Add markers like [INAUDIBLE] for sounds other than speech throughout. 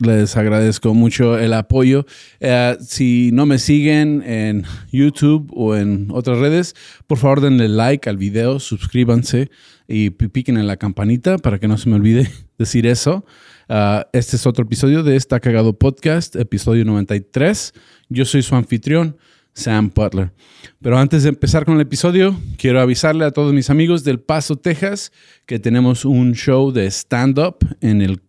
Les agradezco mucho el apoyo. Eh, si no me siguen en YouTube o en otras redes, por favor denle like al video, suscríbanse y piquen en la campanita para que no se me olvide [LAUGHS] decir eso. Ah, este es otro episodio de Está Cagado Podcast, episodio 93. Yo soy su anfitrión. Sam Butler. Pero antes de empezar con el episodio, quiero avisarle a todos mis amigos del Paso, Texas, que tenemos un show de stand-up en el,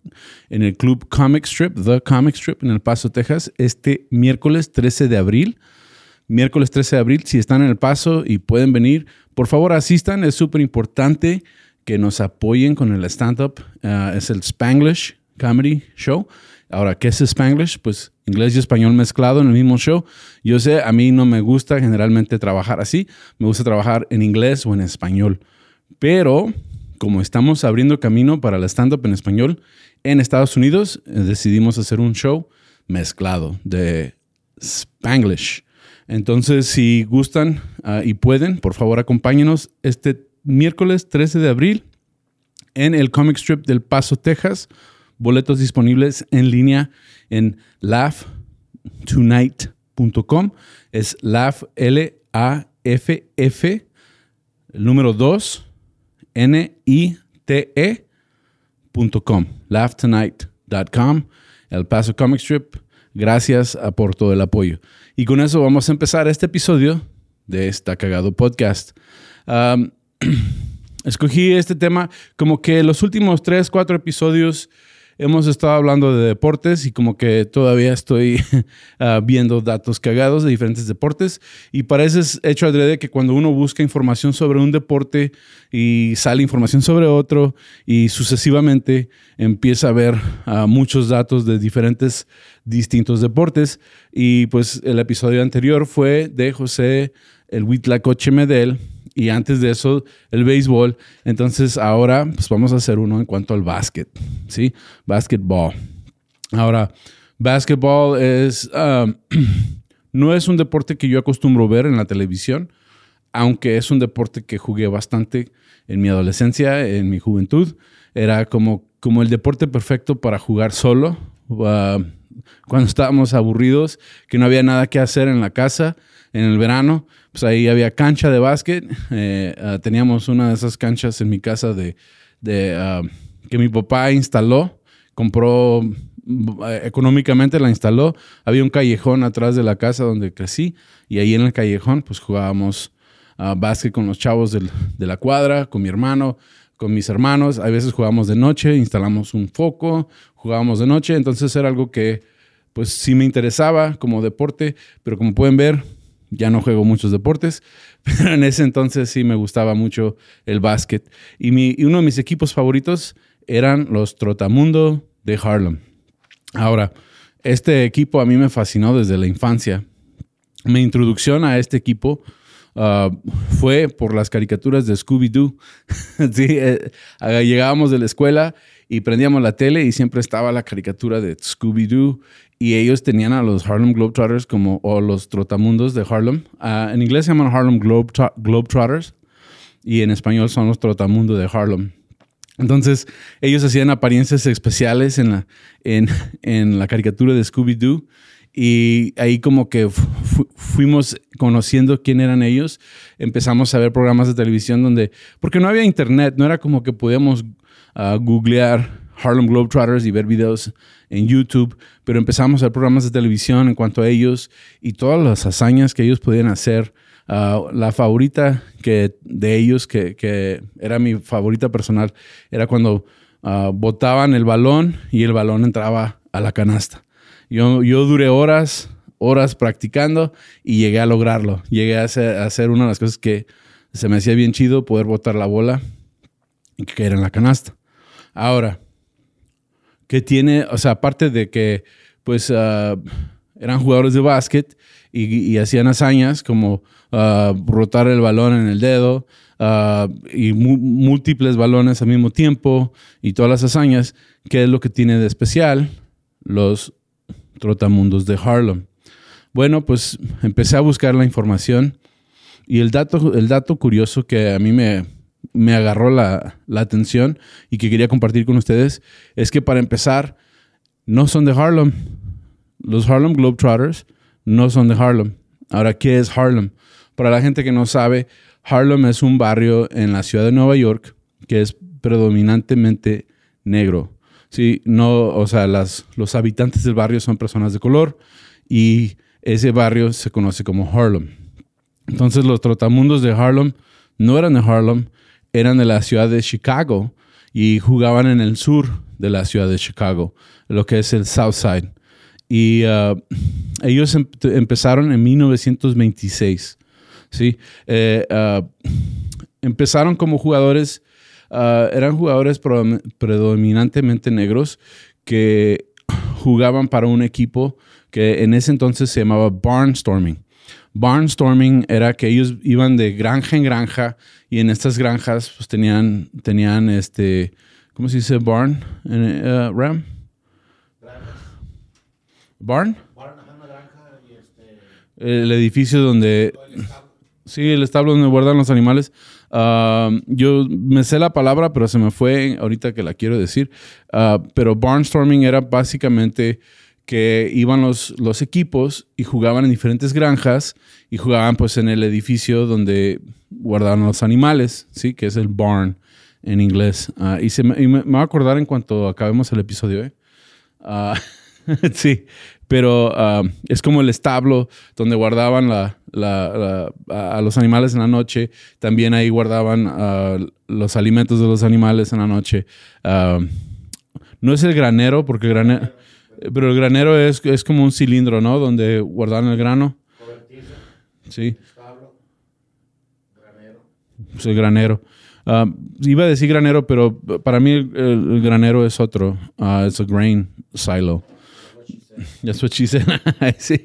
en el Club Comic Strip, The Comic Strip, en El Paso, Texas, este miércoles 13 de abril. Miércoles 13 de abril, si están en El Paso y pueden venir, por favor asistan, es súper importante que nos apoyen con el stand-up. Ah, es el Spanglish Comedy Show. Ahora, ¿qué es Spanglish? Pues inglés y español mezclado en el mismo show. Yo sé, a mí no me gusta generalmente trabajar así. Me gusta trabajar en inglés o en español. Pero como estamos abriendo camino para el stand-up en español en Estados Unidos, eh, decidimos hacer un show mezclado de Spanglish. Entonces, si gustan ah, y pueden, por favor acompáñenos este miércoles 13 de abril en el Comic Strip del Paso, Texas boletos disponibles en línea en laughtonight.com. Es laugh, L-A-F-F, el número 2, N-I-T-E.com. Laughtonight.com, El Paso Comic Strip. Gracias por todo el apoyo. Y con eso vamos a empezar este episodio de esta cagado podcast. [CLEARS THROAT] escogí este tema como que los últimos tres, cuatro episodios hemos estado hablando de deportes y como que todavía estoy [LAUGHS] ah, viendo datos cagados de diferentes deportes. Y parece hecho adrede que cuando uno busca información sobre un deporte y sale información sobre otro y sucesivamente empieza a ver ah, muchos datos de diferentes distintos deportes. Y pues el episodio anterior fue de José el Huitlacoche Medel y antes de eso el béisbol. Entonces ahora pues vamos a hacer uno en cuanto al básquet, ¿sí? Basketball. Ahora, basketball es, um, [CLEARS THROAT] no es un deporte que yo acostumbro ver en la televisión, aunque es un deporte que jugué bastante en mi adolescencia, en mi juventud. Era como, como el deporte perfecto para jugar solo. Cuando [LAUGHS] estábamos aburridos, que no había nada que hacer en la casa en el verano, pues ahí había cancha de básquet. [LAUGHS] Eh, ah, teníamos una de esas canchas en mi casa de, ah, que mi papá instaló, compró eh, económicamente la instaló. Había un callejón atrás de la casa donde crecí y ahí en el callejón pues jugábamos uh, básquet con los chavos de la cuadra, con mi hermano, con mis hermanos. A veces jugábamos de noche, instalamos un foco, jugábamos de noche. Entonces era algo que pues sí me interesaba como deporte, pero como pueden ver, ya no juego muchos deportes, [LAUGHS] pero en ese entonces sí me gustaba mucho el básquet. Y, mi, uno de mis equipos favoritos eran los Trotamundo de Harlem. Ahora, este equipo a mí me fascinó desde la infancia. Mi introducción a este equipo uh, fue por las caricaturas de Scooby-Doo. [LAUGHS] sí, eh, llegábamos de la escuela y prendíamos la tele y siempre estaba la caricatura de Scooby-Doo y ellos tenían a los Harlem Globetrotters como, o los trotamundos de Harlem. Ah, en inglés se llaman Harlem Globe, Globetrotters y en español son los trotamundos de Harlem. Entonces, ellos hacían apariencias especiales en la, en, [LAUGHS] en la caricatura de Scooby-Doo y ahí como que fuimos conociendo quién eran ellos. Empezamos a ver programas de televisión donde, porque no había internet, no era como que podíamos uh, googlear Harlem Globetrotters y ver videos en YouTube, pero empezamos a ver programas de televisión en cuanto a ellos y todas las hazañas que ellos podían hacer. Uh, la favorita que, de ellos, que, que, era mi favorita personal, era cuando uh, botaban el balón y el balón entraba a la canasta. Yo, yo duré horas, horas practicando y llegué a lograrlo. Llegué a hacer, a una de las cosas que se me hacía bien chido, poder botar la bola y que en la canasta. Ahora, que tiene, o sea, aparte de que pues ah, eran jugadores de básquet y, hacían hazañas como ah, rotar el balón en el dedo ah, y múltiples balones al mismo tiempo y todas las hazañas, ¿qué es lo que tiene de especial los trotamundos de Harlem? Bueno, pues empecé a buscar la información y el dato, el dato curioso que a mí me, me agarró la, la, atención y que quería compartir con ustedes es que para empezar, no son de Harlem. Los Harlem Globetrotters no son de Harlem. Ahora, ¿qué es Harlem? Para la gente que no sabe, Harlem es un barrio en la ciudad de Nueva York que es predominantemente negro. Sí, no, o sea, las, los habitantes del barrio son personas de color y ese barrio se conoce como Harlem. Entonces los trotamundos de Harlem no eran de Harlem, eran de la ciudad de Chicago y jugaban en el sur de la ciudad de Chicago, lo que es el South Side. Y uh, ellos em-, empezaron en 1926. ¿sí? Eh, uh, empezaron como jugadores, uh, eran jugadores predominantemente negros que jugaban para un equipo que en ese entonces se llamaba Barnstorming. Barnstorming era que ellos iban de granja en granja y en estas granjas pues tenían, tenían este, ¿cómo se dice barn? Uh, Ram? Barn. Este, el edificio donde... sí, el establo donde guardan los animales. Uh, yo me sé la palabra, pero se me fue ahorita que la quiero decir. Uh, pero barnstorming era básicamente que iban los, los equipos y jugaban en diferentes granjas y jugaban pues en el edificio donde guardaban los animales, ¿sí? Que es el barn en inglés. Ah, y, se me, me, va a acordar en cuanto acabemos el episodio, ¿eh? Uh, [LAUGHS] sí, pero ah, es como el establo donde guardaban a los animales en la noche. También ahí guardaban los alimentos de los animales en la noche. no es el granero, porque granero pero el granero es, es como un cilindro, ¿no? Donde guardan el grano. Sí. Granero. Sí, granero. Ah, iba a decir granero, pero para mí el, granero es otro. Uh, es a grain silo. That's what she said. [LAUGHS] sí.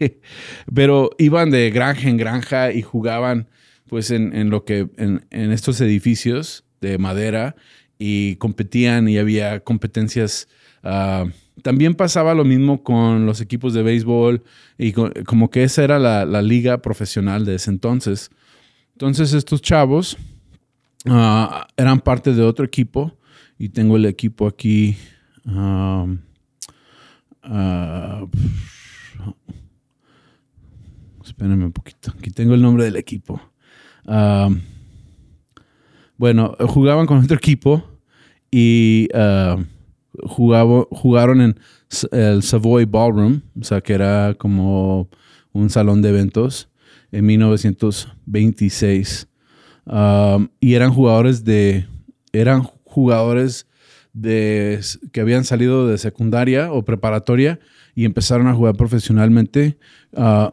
Pero iban de granja en granja y jugaban pues en, en lo que en, en, estos edificios de madera y competían y había competencias uh, también pasaba lo mismo con los equipos de béisbol y como que esa era la, liga profesional de ese entonces. Entonces estos chavos ah, eran parte de otro equipo y tengo el equipo aquí. Uh, espérenme un poquito. Aquí tengo el nombre del equipo. bueno, jugaban con otro equipo y jugaron en el Savoy Ballroom, o sea, que era como un salón de eventos en 1926. Um, y eran jugadores de, eran jugadores de, que habían salido de secundaria o preparatoria y empezaron a jugar profesionalmente. Uh,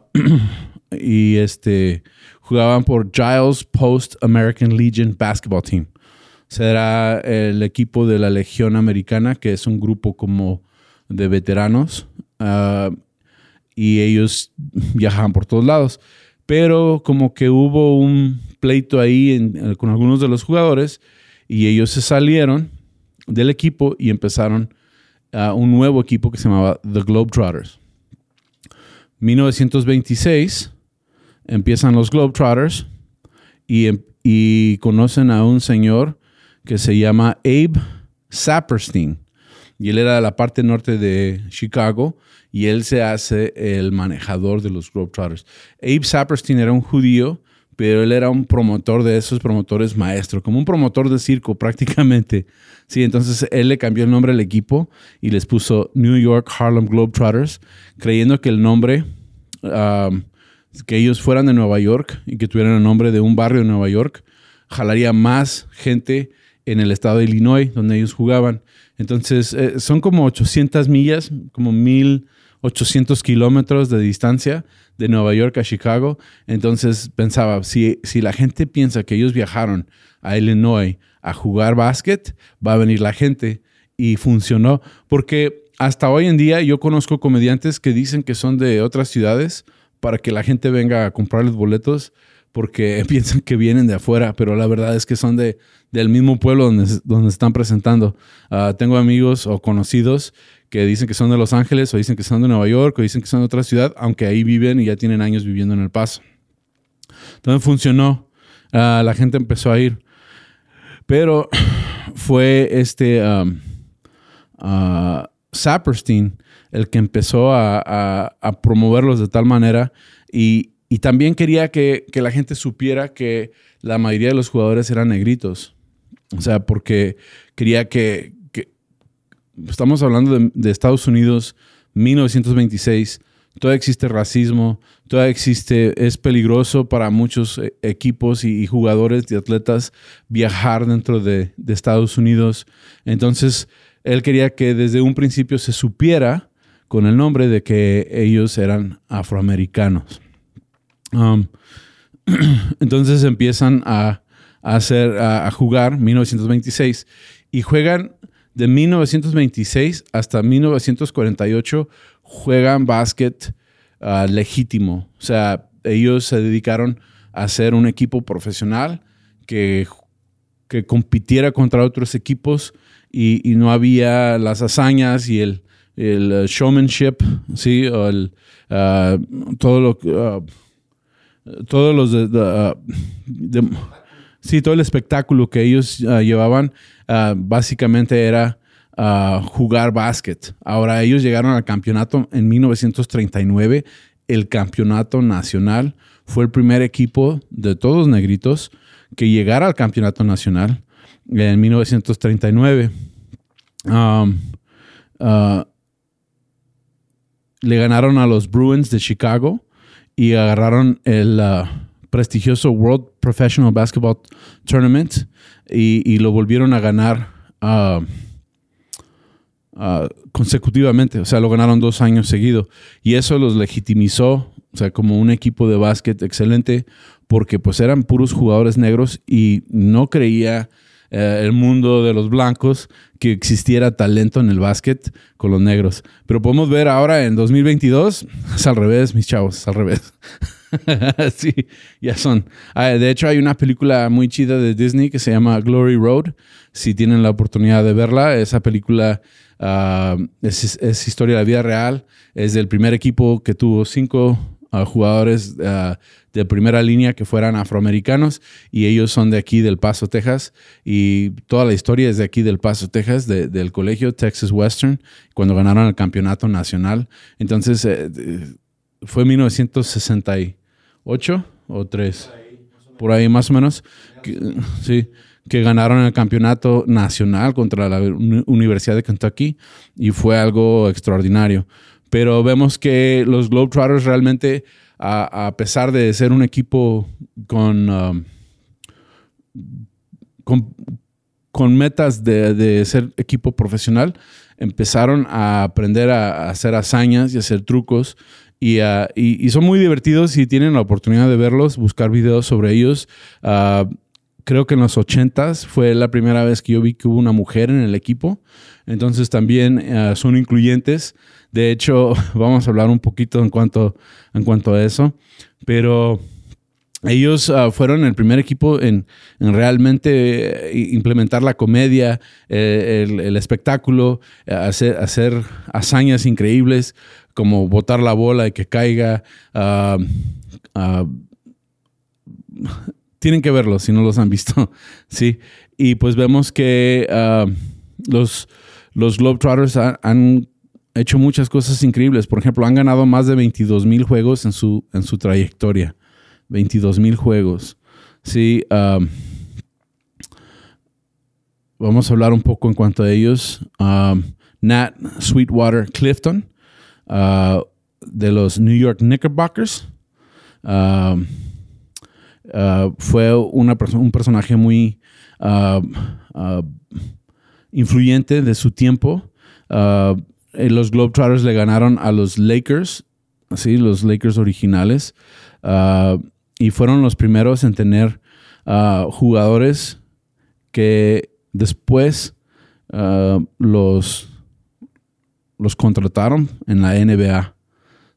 [CLEARS THROAT] y este, jugaban por Giles Post American Legion Basketball Team será el equipo de la Legión Americana, que es un grupo como de veteranos. Ah, y ellos viajaban por todos lados. Pero como que hubo un pleito ahí con algunos de los jugadores y ellos se salieron del equipo y empezaron a un nuevo equipo que se llamaba The Globetrotters. 1926 empiezan los Globetrotters y, y conocen a un señor que se llama Abe Saperstein. Y él era de la parte norte de Chicago y él se hace el manejador de los Globetrotters. Abe Saperstein era un judío, pero él era un promotor de esos promotores maestro, como un promotor de circo prácticamente. Sí, entonces él le cambió el nombre al equipo y les puso New York Harlem Globetrotters, creyendo que el nombre, um, que ellos fueran de Nueva York y que tuvieran el nombre de un barrio de Nueva York, jalaría más gente en el estado de Illinois, donde ellos jugaban. Entonces, eh, son como 800 millas, como 1800 kilómetros de distancia de Nueva York a Chicago. Entonces, pensaba, si, si la gente piensa que ellos viajaron a Illinois a jugar básquet, va a venir la gente. Y funcionó, porque hasta hoy en día yo conozco comediantes que dicen que son de otras ciudades para que la gente venga a comprar los boletos porque [LAUGHS] piensan que vienen de afuera, pero la verdad es que son de, del mismo pueblo donde, donde están presentando. Ah, tengo amigos o conocidos que dicen que son de Los Ángeles o dicen que son de Nueva York o dicen que son de otra ciudad, aunque ahí viven y ya tienen años viviendo en El Paso. Entonces funcionó, ah, la gente empezó a ir, pero [CLEARS THROAT] fue este um, Saperstein el que empezó a, promoverlos de tal manera y, también quería que, la gente supiera que la mayoría de los jugadores eran negritos. O sea, porque quería que, estamos hablando de, Estados Unidos, 1926, todavía existe racismo, todavía existe, es peligroso para muchos eh, equipos y, jugadores y atletas viajar dentro de, de Estados Unidos. Entonces, él quería que desde un principio se supiera con el nombre de que ellos eran afroamericanos. Um, [CLEARS THROAT] entonces empiezan a, hacer, a, jugar 1926 y juegan de 1926 hasta 1948 juegan básquet uh, legítimo. O sea, ellos se dedicaron a ser un equipo profesional que, que compitiera contra otros equipos y, no había las hazañas y el, el uh, showmanship, ¿sí? O el, uh, todo lo uh, todos los de, sí, todo el espectáculo que ellos llevaban básicamente era jugar básquet. Ahora ellos llegaron al campeonato en 1939, el campeonato nacional fue el primer equipo de todos negritos que llegara al campeonato nacional en 1939. Um, uh, le ganaron a los Bruins de Chicago y agarraron el uh, prestigioso World Professional Basketball Tournament y, lo volvieron a ganar uh, consecutivamente. O sea, lo ganaron dos años seguidos. Y eso los legitimizó, o sea, como un equipo de básquet excelente, porque pues eran puros jugadores negros y no creía eh, el mundo de los blancos que existiera talento en el básquet con los negros. Pero podemos ver ahora en 2022, es al revés, mis chavos, es al revés. [LAUGHS] sí, ya son. Ah, de hecho, hay una película muy chida de Disney que se llama Glory Road. Si tienen la oportunidad de verla, esa película ah, es, es, historia de la vida real. Es del primer equipo que tuvo cinco a jugadores ah, de primera línea que fueran afroamericanos y ellos son de aquí del Paso, Texas y toda la historia es de aquí del Paso, Texas, del colegio Texas Western, cuando ganaron el campeonato nacional. Entonces, eh, fue 1968 o 3, por ahí más o menos, sí, que ganaron el campeonato nacional contra la Universidad de Kentucky y fue algo extraordinario. Pero vemos que los Globetrotters realmente, a, pesar de ser un equipo con, um, con, metas de, ser equipo profesional, empezaron a aprender a, hacer hazañas y hacer trucos. Y, uh, son muy divertidos si tienen la oportunidad de verlos, buscar videos sobre ellos. Uh, creo que en los 80 fue la primera vez que yo vi que hubo una mujer en el equipo. Entonces también uh, son incluyentes. De hecho, [LAUGHS] vamos a hablar un poquito en cuanto, en cuanto a eso, pero ellos ah, fueron el primer equipo en, realmente eh, implementar la comedia, eh, el, espectáculo, eh, hacer, hacer, hazañas increíbles como botar la bola y que caiga. Ah, ah, [LAUGHS] tienen que verlo si no los han visto, [LAUGHS] sí. Y pues vemos que los, los Globetrotters han hecho muchas cosas increíbles. Por ejemplo, han ganado más de 22 mil juegos en su, en su trayectoria. 22 mil juegos. Sí. Um, vamos a hablar un poco en cuanto a ellos. Um, Nat Sweetwater Clifton, uh, de los New York Knickerbockers. Um, uh, fue una un personaje muy uh, influyente de su tiempo. Eh, los Globetrotters le ganaron a los Lakers, así, los Lakers originales, ah, y fueron los primeros en tener ah, jugadores que después ah, los, los contrataron en la NBA.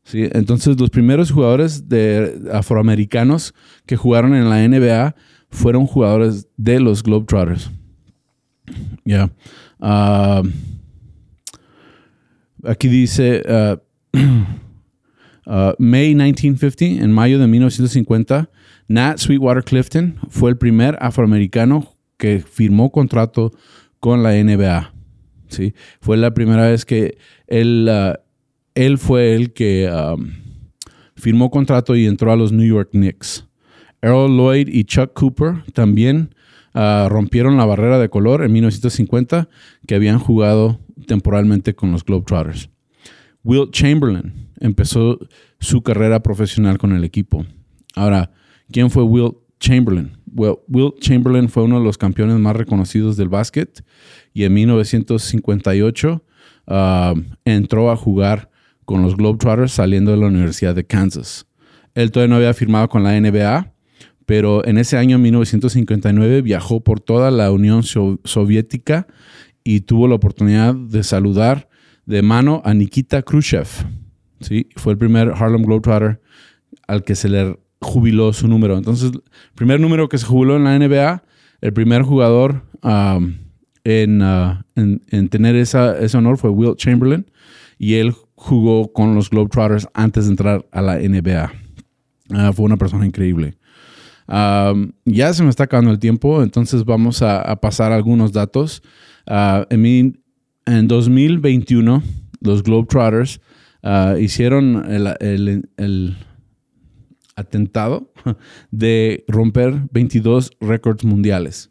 ¿sí? Entonces, los primeros jugadores de afroamericanos que jugaron en la NBA fueron jugadores de los Globetrotters. Ya. Aquí dice uh, [CLEARS THROAT] uh, May 1950, en mayo de 1950, Nat Sweetwater Clifton fue el primer afroamericano que firmó contrato con la NBA. ¿sí? Fue la primera vez que él, uh, él fue el que um, firmó contrato y entró a los New York Knicks. Earl Lloyd y Chuck Cooper también rompieron la barrera de color en 1950 que habían jugado temporalmente con los Globetrotters. Wilt Chamberlain empezó su carrera profesional con el equipo. Ahora, ¿quién fue Wilt Chamberlain? Wilt Chamberlain fue uno de los campeones más reconocidos del básquet y en 1958 uh, entró a jugar con los Globetrotters saliendo de la Universidad de Kansas. Él todavía no había firmado con la NBA, pero en ese año 1959 viajó por toda la Unión Soviética y tuvo la oportunidad de saludar de mano a Nikita Khrushchev. ¿sí? Fue el primer Harlem Globetrotter al que se le jubiló su número. Entonces, el primer número que se jubiló en la NBA, el primer jugador um, en, uh, en, en, tener esa, ese honor fue Will Chamberlain y él jugó con los Globetrotters antes de entrar a la NBA. Uh, fue una persona increíble. Um, ya se me está acabando el tiempo, entonces vamos a pasar algunos datos. Uh, en, en 2021, los Globetrotters uh, hicieron el, atentado [LAUGHS] de romper 22 récords mundiales.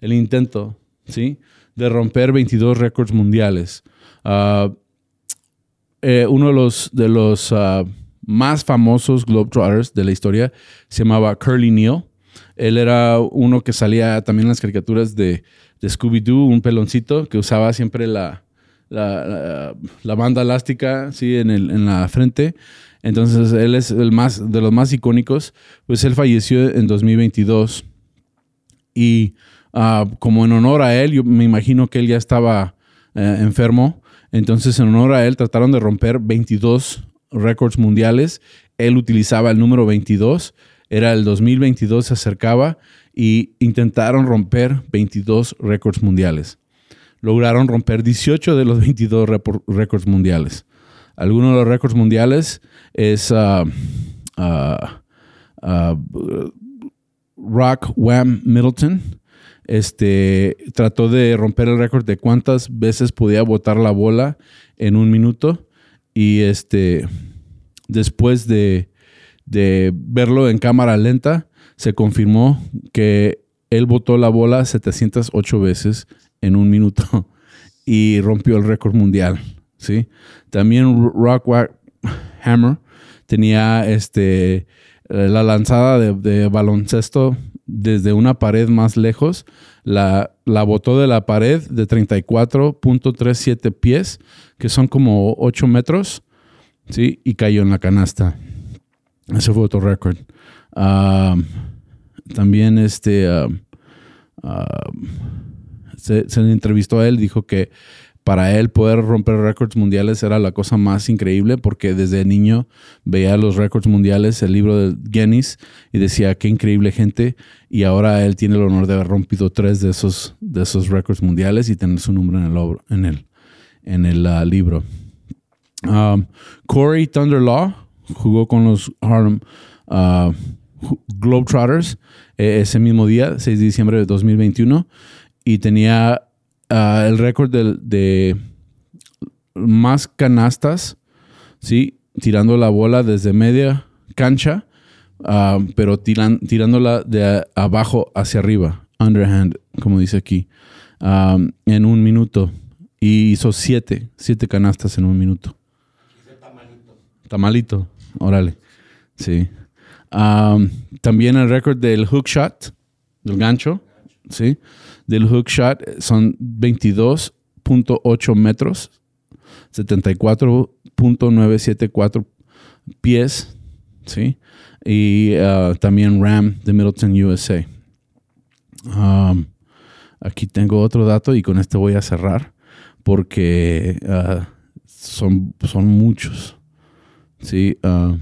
El intento, ¿sí? De romper 22 récords mundiales. Uh, eh, uno de los, de los más famosos Globetrotters de la historia se llamaba Curly Neal. Él era uno que salía también en las caricaturas de, de Scooby-Doo, un peloncito que usaba siempre la, la, banda elástica ¿sí? en, el, en la frente. Entonces él es el más, de los más icónicos. Pues él falleció en 2022. Y uh, como en honor a él, yo me imagino que él ya estaba eh, enfermo. Entonces en honor a él trataron de romper 22 récords mundiales. Él utilizaba el número 22. Era el 2022, se acercaba y intentaron romper 22 récords mundiales. Lograron romper 18 de los 22 récords mundiales. Algunos de los récords mundiales es uh, uh, uh, Rock Wham Middleton. Este trató de romper el récord de cuántas veces podía botar la bola en un minuto. Y este después de, de verlo en cámara lenta, se confirmó que él botó la bola 708 veces en un minuto [LAUGHS] y rompió el récord mundial. ¿sí? También Rock Hammer tenía este, la lanzada de, baloncesto desde una pared más lejos. La, la botó de la pared de 34.37 pies, que son como 8 metros, ¿sí? y cayó en la canasta. Ese fue otro récord también este, se, entrevistó a él, dijo que para él poder romper récords mundiales era la cosa más increíble porque desde niño veía los récords mundiales, el libro de Guinness y decía qué increíble gente y ahora él tiene el honor de haber rompido tres de esos, de esos récords mundiales y tener su nombre en el, en el, en el uh, libro. Corey Thunderlaw jugó con los Harlem uh, Globetrotters eh, ese mismo día, 6 de diciembre de 2021, y tenía uh, el récord de, de, más canastas, ¿sí? tirando la bola desde media cancha, uh, pero tiran, tirándola de abajo hacia arriba, underhand, como dice aquí, um, en un minuto. Y hizo siete, siete canastas en un minuto. Tamalito. Tamalito, órale. Sí también el récord del hook shot, del gancho, ¿sí? Del hook shot son 22.8 metros, 74.974 pies, ¿sí? Y uh, también RAM de Middleton, USA. aquí tengo otro dato y con este voy a cerrar porque uh, son, son muchos. Sí. ah,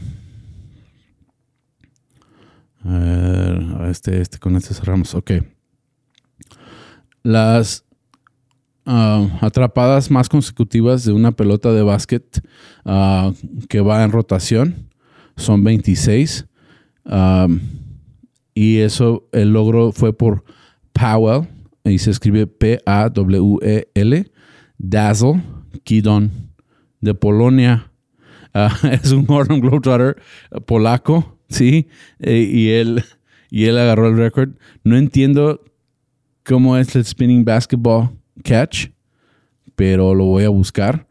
a ver, este, este, con este cerramos. Ok. Las ah, atrapadas más consecutivas de una pelota de básquet ah, que va en rotación son 26. Ah, y eso, el logro fue por Powell, y se escribe P-A-W-E-L, Dazzle Kidon, de Polonia. Ah, [LAUGHS] es un Harlem Globetrotter polaco, ¿sí? Eh, y, él, y él agarró el récord. No entiendo cómo es el spinning basketball catch, pero lo voy a buscar.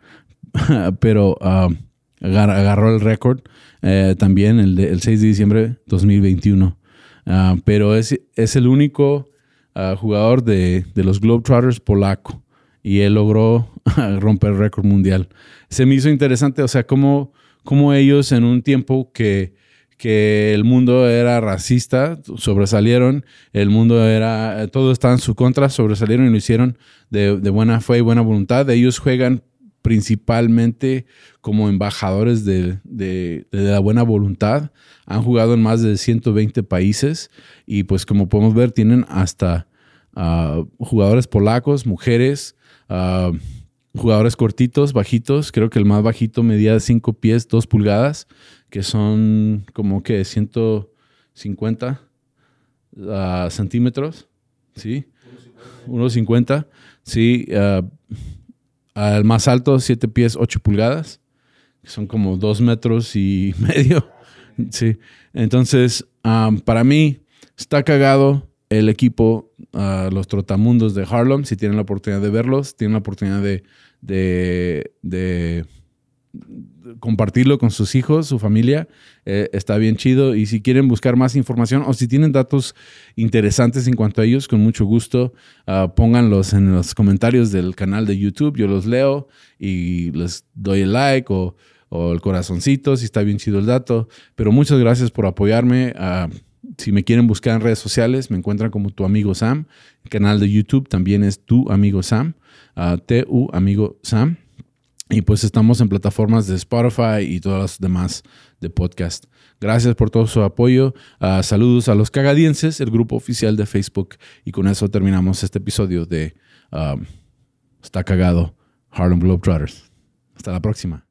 [LAUGHS] pero ah, agar- agarró el récord eh, también el, de- el 6 de diciembre 2021. Ah, pero es, es el único ah, jugador de, de los Globetrotters polaco y él logró [LAUGHS] romper el récord mundial. Se me hizo interesante, o sea, cómo, cómo ellos en un tiempo que, que el mundo era racista, sobresalieron, el mundo era, todo estaba en su contra, sobresalieron y lo hicieron de, buena fe y buena voluntad. Ellos juegan principalmente como embajadores de, de- de la buena voluntad. Han jugado en más de 120 países y pues como podemos ver tienen hasta ah, jugadores polacos, mujeres, ah, jugadores cortitos, bajitos. Creo que el más bajito medía 5 pies, 2 pulgadas, que son como que 150 ah, centímetros. ¿Sí? 1.50. Sí. ah, al más alto, 7 pies, 8 pulgadas. que Son como 2 metros y [LAUGHS] medio. Sí. Entonces, um, para mí, está cagado el equipo, ah, los trotamundos de Harlem. Si tienen la oportunidad de verlos, tienen la oportunidad de, de, compartirlo con sus hijos, su familia. eh, está bien chido. Y si quieren buscar más información o si tienen datos interesantes en cuanto a ellos, con mucho gusto, ah, pónganlos en los comentarios del canal de YouTube. Yo los leo y les doy el like o, o el corazoncito si está bien chido el dato. Pero muchas gracias por apoyarme. ah, si me quieren buscar en redes sociales, me encuentran como tu amigo Sam. El canal de YouTube también es tu amigo Sam. ah, T-U amigo Sam. Y pues estamos en plataformas de Spotify y todas las demás de podcast. Gracias por todo su apoyo. Ah, saludos a los cagadienses, el grupo oficial de Facebook. Y con eso terminamos este episodio de ah, Está cagado Harlem Globetrotters. Hasta la próxima.